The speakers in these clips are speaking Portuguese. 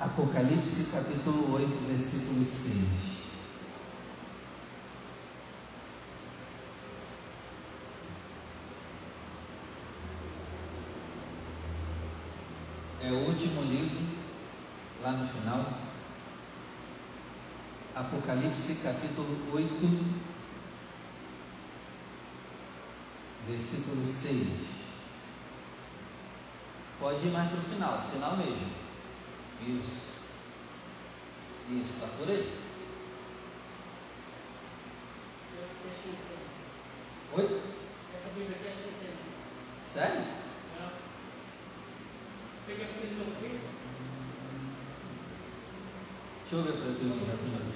Apocalipse capítulo 8, versículo 6. É o último livro, lá no final. Apocalipse capítulo 8, versículo 6. Pode ir mais para o final, final mesmo. Isso. Isso, está por aí. Oi? Sério? Não. Pega essa Bíblia no filho. Deixa eu ver para aqui rapidinho.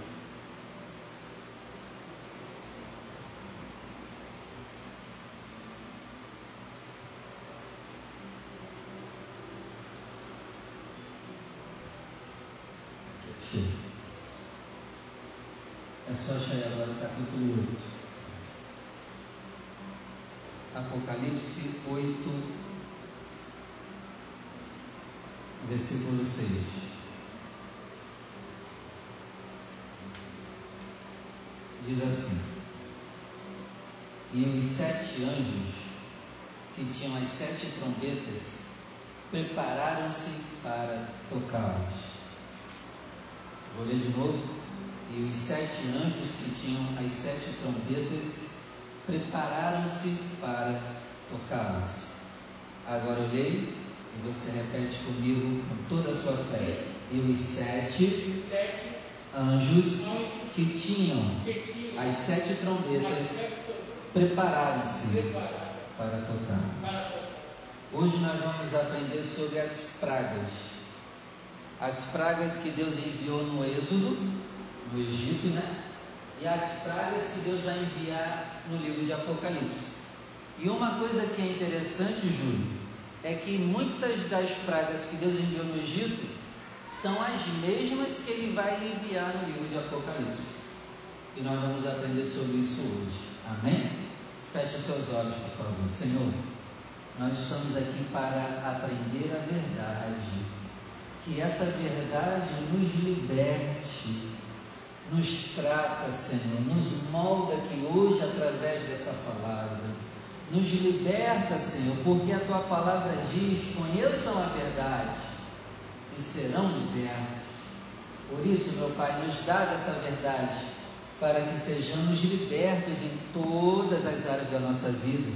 Achei. É só achar aí agora o capítulo 8. Apocalipse 8, versículo 6. Diz assim: E os sete anjos que tinham as sete trombetas prepararam-se para tocá-los. Vou ler de novo. E os sete anjos que tinham as sete trombetas prepararam-se para tocá-los. Agora eu leio e você repete comigo com toda a sua fé. E os sete Sete anjos que tinham as sete as trombetas prepararam-se para tocar. Hoje nós vamos aprender sobre as pragas. As pragas que Deus enviou no Êxodo, no Egito, né? E as pragas que Deus vai enviar no livro de Apocalipse. E uma coisa que é interessante, Júlio, é que muitas das pragas que Deus enviou no Egito são as mesmas que ele vai enviar no livro de Apocalipse. E nós vamos aprender sobre isso hoje. Amém? Feche seus olhos, por favor. Senhor, nós estamos aqui para aprender a verdade. Que essa verdade nos liberte, nos trata, Senhor, nos molda aqui hoje através dessa palavra. Nos liberta, Senhor, porque a tua palavra diz: conheçam a verdade e serão libertos. Por isso, meu Pai, nos dá dessa verdade para que sejamos libertos em todas as áreas da nossa vida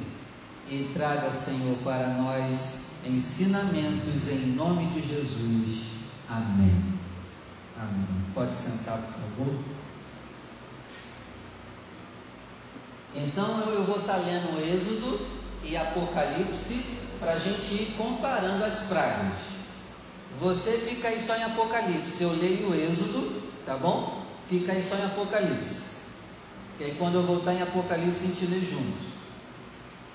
e traga, Senhor, para nós ensinamentos em nome de Jesus. Amém. Amém. Pode sentar, por favor. Então eu, vou estar lendo Êxodo e Apocalipse para a gente ir comparando as pragas. Você fica aí só em Apocalipse, eu leio o Êxodo, tá bom? Fica aí só em Apocalipse. Que aí quando eu voltar em Apocalipse a gente lê juntos.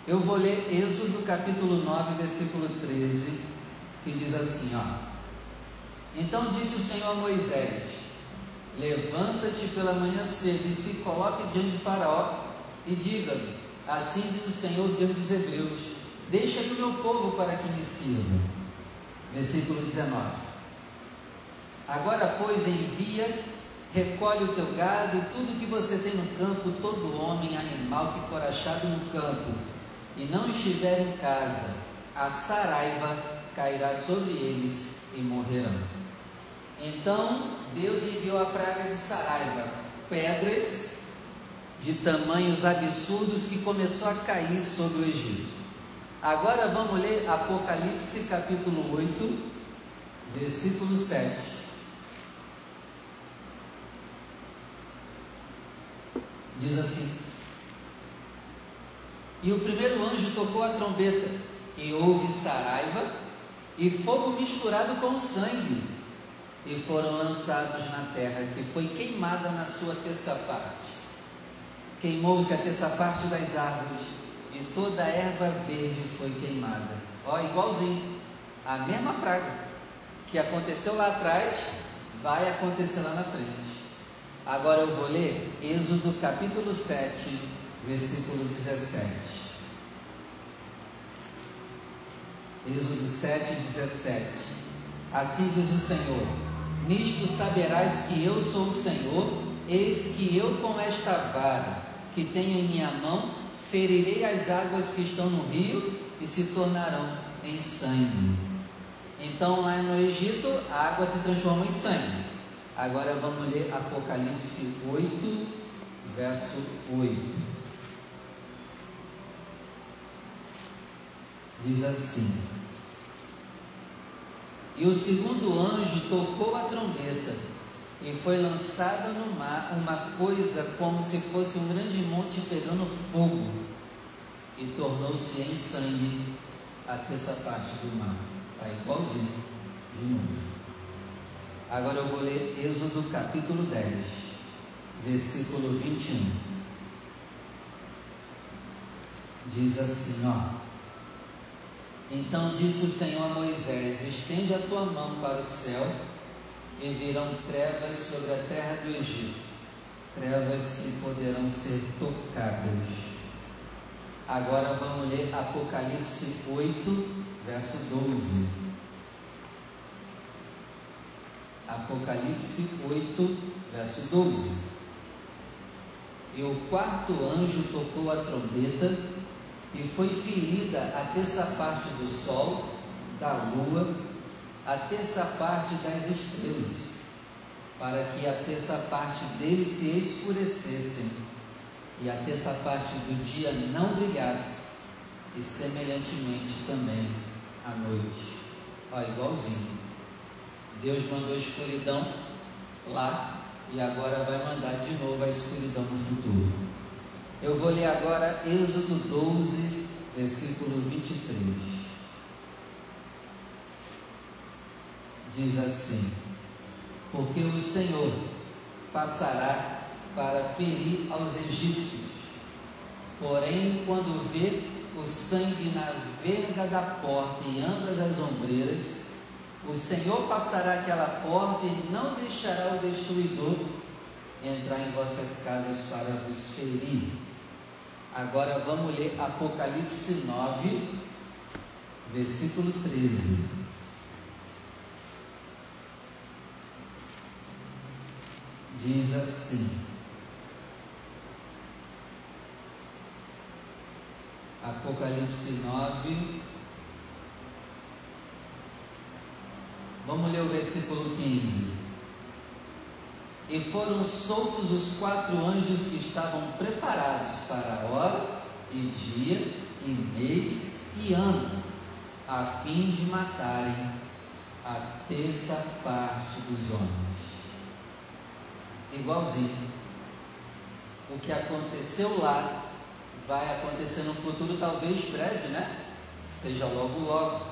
Eu vou ler Êxodo capítulo 9, versículo 13, que diz assim, ó. Então disse o Senhor a Moisés: Levanta-te pela manhã cedo e se coloque diante de Faraó e diga-lhe: Assim diz o Senhor, Deus dos Hebreus: Deixa-me o meu povo para que me sirva. Versículo 19. Agora, pois, envia, recolhe o teu gado e tudo que você tem no campo, todo homem, animal que for achado no campo, e não estiver em casa, a saraiva cairá sobre eles e morrerão. Então Deus enviou a praga de saraiva, pedras de tamanhos absurdos que começou a cair sobre o Egito. Agora vamos ler Apocalipse capítulo 8, versículo 7. Diz assim: E o primeiro anjo tocou a trombeta, e houve saraiva e fogo misturado com sangue, e foram lançados na terra, que foi queimada na sua terça parte. Queimou-se a terça parte das árvores, e toda a erva verde foi queimada. Ó, igualzinho, a mesma praga que aconteceu lá atrás, vai acontecer lá na frente. Agora eu vou ler Êxodo capítulo 7, versículo 17. Êxodo 7, 17. Assim diz o Senhor: Nisto saberás que eu sou o Senhor, eis que eu com esta vara que tenho em minha mão ferirei as águas que estão no rio e se tornarão em sangue. Então lá no Egito a água se transforma em sangue. Agora vamos ler Apocalipse 8, verso 8. Diz assim: E o segundo anjo tocou a trombeta, e foi lançada no mar uma coisa como se fosse um grande monte pegando fogo, e tornou-se em sangue a terça parte do mar. Está igualzinho, de novo. Agora eu vou ler Êxodo capítulo 10, versículo 21. Diz assim, ó. Então disse o Senhor a Moisés: Estende a tua mão para o céu, e virão trevas sobre a terra do Egito, trevas que poderão ser tocadas. Agora vamos ler Apocalipse 8, verso 12. Apocalipse 8, verso 12. E o quarto anjo tocou a trombeta, e foi ferida a terça parte do sol, da lua, a terça parte das estrelas, para que a terça parte deles se escurecessem, e a terça parte do dia não brilhasse, e semelhantemente também à noite. Olha, igualzinho. Deus mandou a escuridão lá e agora vai mandar de novo a escuridão no futuro. Eu vou ler agora Êxodo 12, versículo 23. Diz assim: Porque o Senhor passará para ferir aos egípcios, porém, quando vê o sangue na verga da porta e ambas as ombreiras, o Senhor passará aquela porta e não deixará o destruidor entrar em vossas casas para vos ferir. Agora vamos ler Apocalipse 9, versículo 13. Diz assim: Apocalipse 9. Vamos ler o versículo 15. E foram soltos os quatro anjos que estavam preparados para a hora e dia e mês e ano, a fim de matarem a terça parte dos homens. Igualzinho. O que aconteceu lá vai acontecer no futuro, talvez breve, né? Seja logo, logo.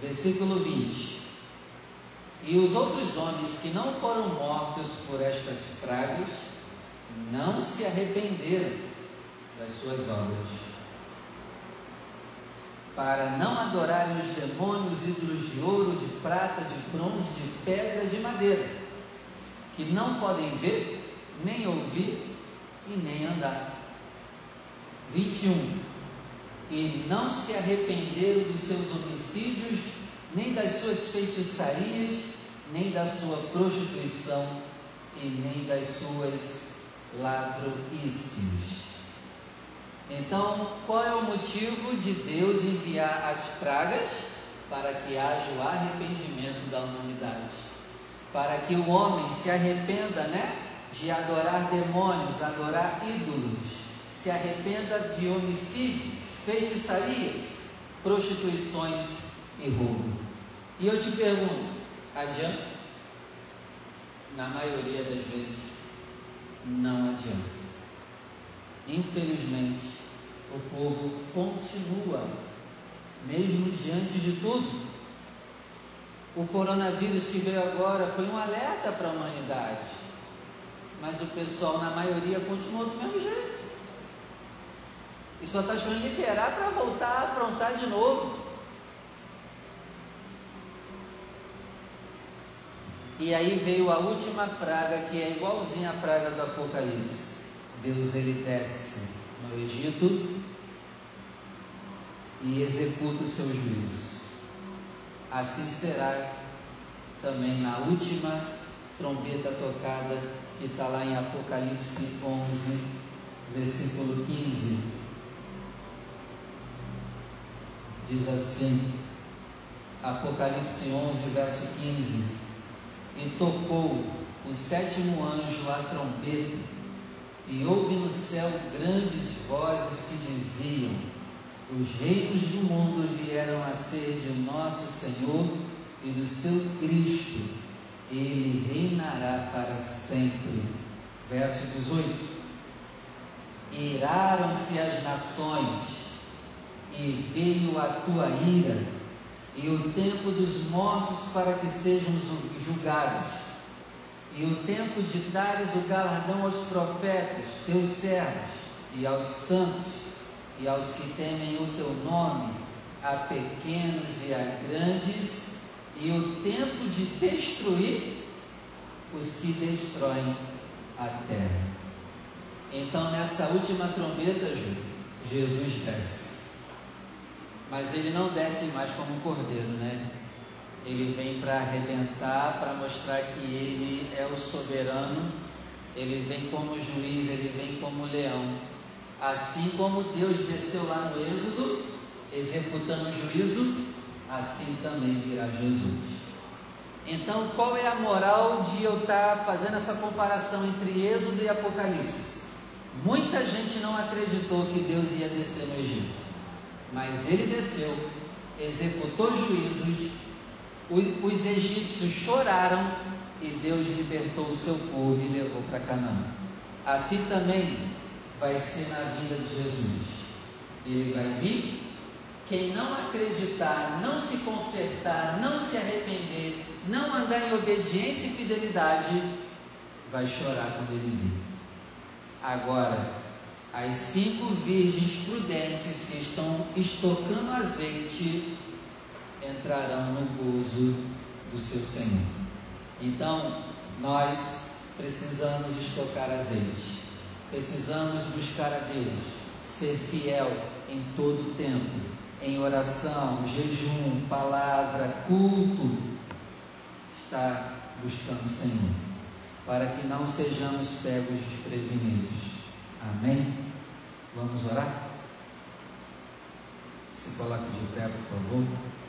Versículo 20. E os outros homens que não foram mortos por estas pragas não se arrependeram das suas obras, para não adorarem os demônios, ídolos de ouro, de prata, de bronze, de pedra, de madeira, que não podem ver, nem ouvir e nem andar 21. E não se arrependeram dos seus homicídios, nem das suas feitiçarias, nem da sua prostituição e nem das suas ladroices. Então, qual é o motivo de Deus enviar as pragas? Para que haja o arrependimento da humanidade. Para que o homem se arrependa, né? De adorar demônios, adorar ídolos se arrependa de homicídios, feitiçarias, prostituições e roubo. E eu te pergunto, adianta? Na maioria das vezes, não adianta. Infelizmente, o povo continua, mesmo diante de tudo. O coronavírus que veio agora foi um alerta para a humanidade, mas o pessoal, na maioria, continuou do mesmo jeito. E só está esperando liberar para voltar a aprontar de novo. E aí veio a última praga, que é igualzinha à praga do Apocalipse. Deus ele desce no Egito e executa o seu juízo. Assim será também na última trombeta tocada, que está lá em Apocalipse 11, versículo 15. Diz assim, Apocalipse 11, verso 15: E tocou o sétimo anjo a trombeta, e houve no céu grandes vozes que diziam: Os reinos do mundo vieram a ser de nosso Senhor e do seu Cristo, ele reinará para sempre. Verso 18: Iraram-se as nações, e veio a tua ira, e o tempo dos mortos para que sejamos julgados e o tempo de dares o galardão aos profetas, teus servos, e aos santos, e aos que temem o teu nome, a pequenos e a grandes, e o tempo de destruir os que destroem a terra. Então, nessa última trombeta, Jesus desce. Mas ele não desce mais como um cordeiro, né? ele vem para arrebentar, para mostrar que ele é o soberano, ele vem como juiz, ele vem como leão. Assim como Deus desceu lá no Êxodo, executando o juízo, assim também virá Jesus. Então, qual é a moral de eu estar tá fazendo essa comparação entre Êxodo e Apocalipse? Muita gente não acreditou que Deus ia descer no Egito, mas ele desceu, executou juízos, os egípcios choraram e Deus libertou o seu povo e levou para Canaã. Assim também vai ser na vinda de Jesus. Ele vai vir. Quem não acreditar, não se consertar, não se arrepender, não andar em obediência e fidelidade, vai chorar quando ele vir. Agora, as cinco virgens prudentes que estão estocando azeite entrarão no gozo do seu Senhor. Então, nós precisamos estocar azeite, precisamos buscar a Deus, ser fiel em todo o tempo, em oração, jejum, palavra, culto, estar buscando o Senhor, para que não sejamos pegos desprevenidos. Amém? Vamos orar? Se coloque de pé, por favor.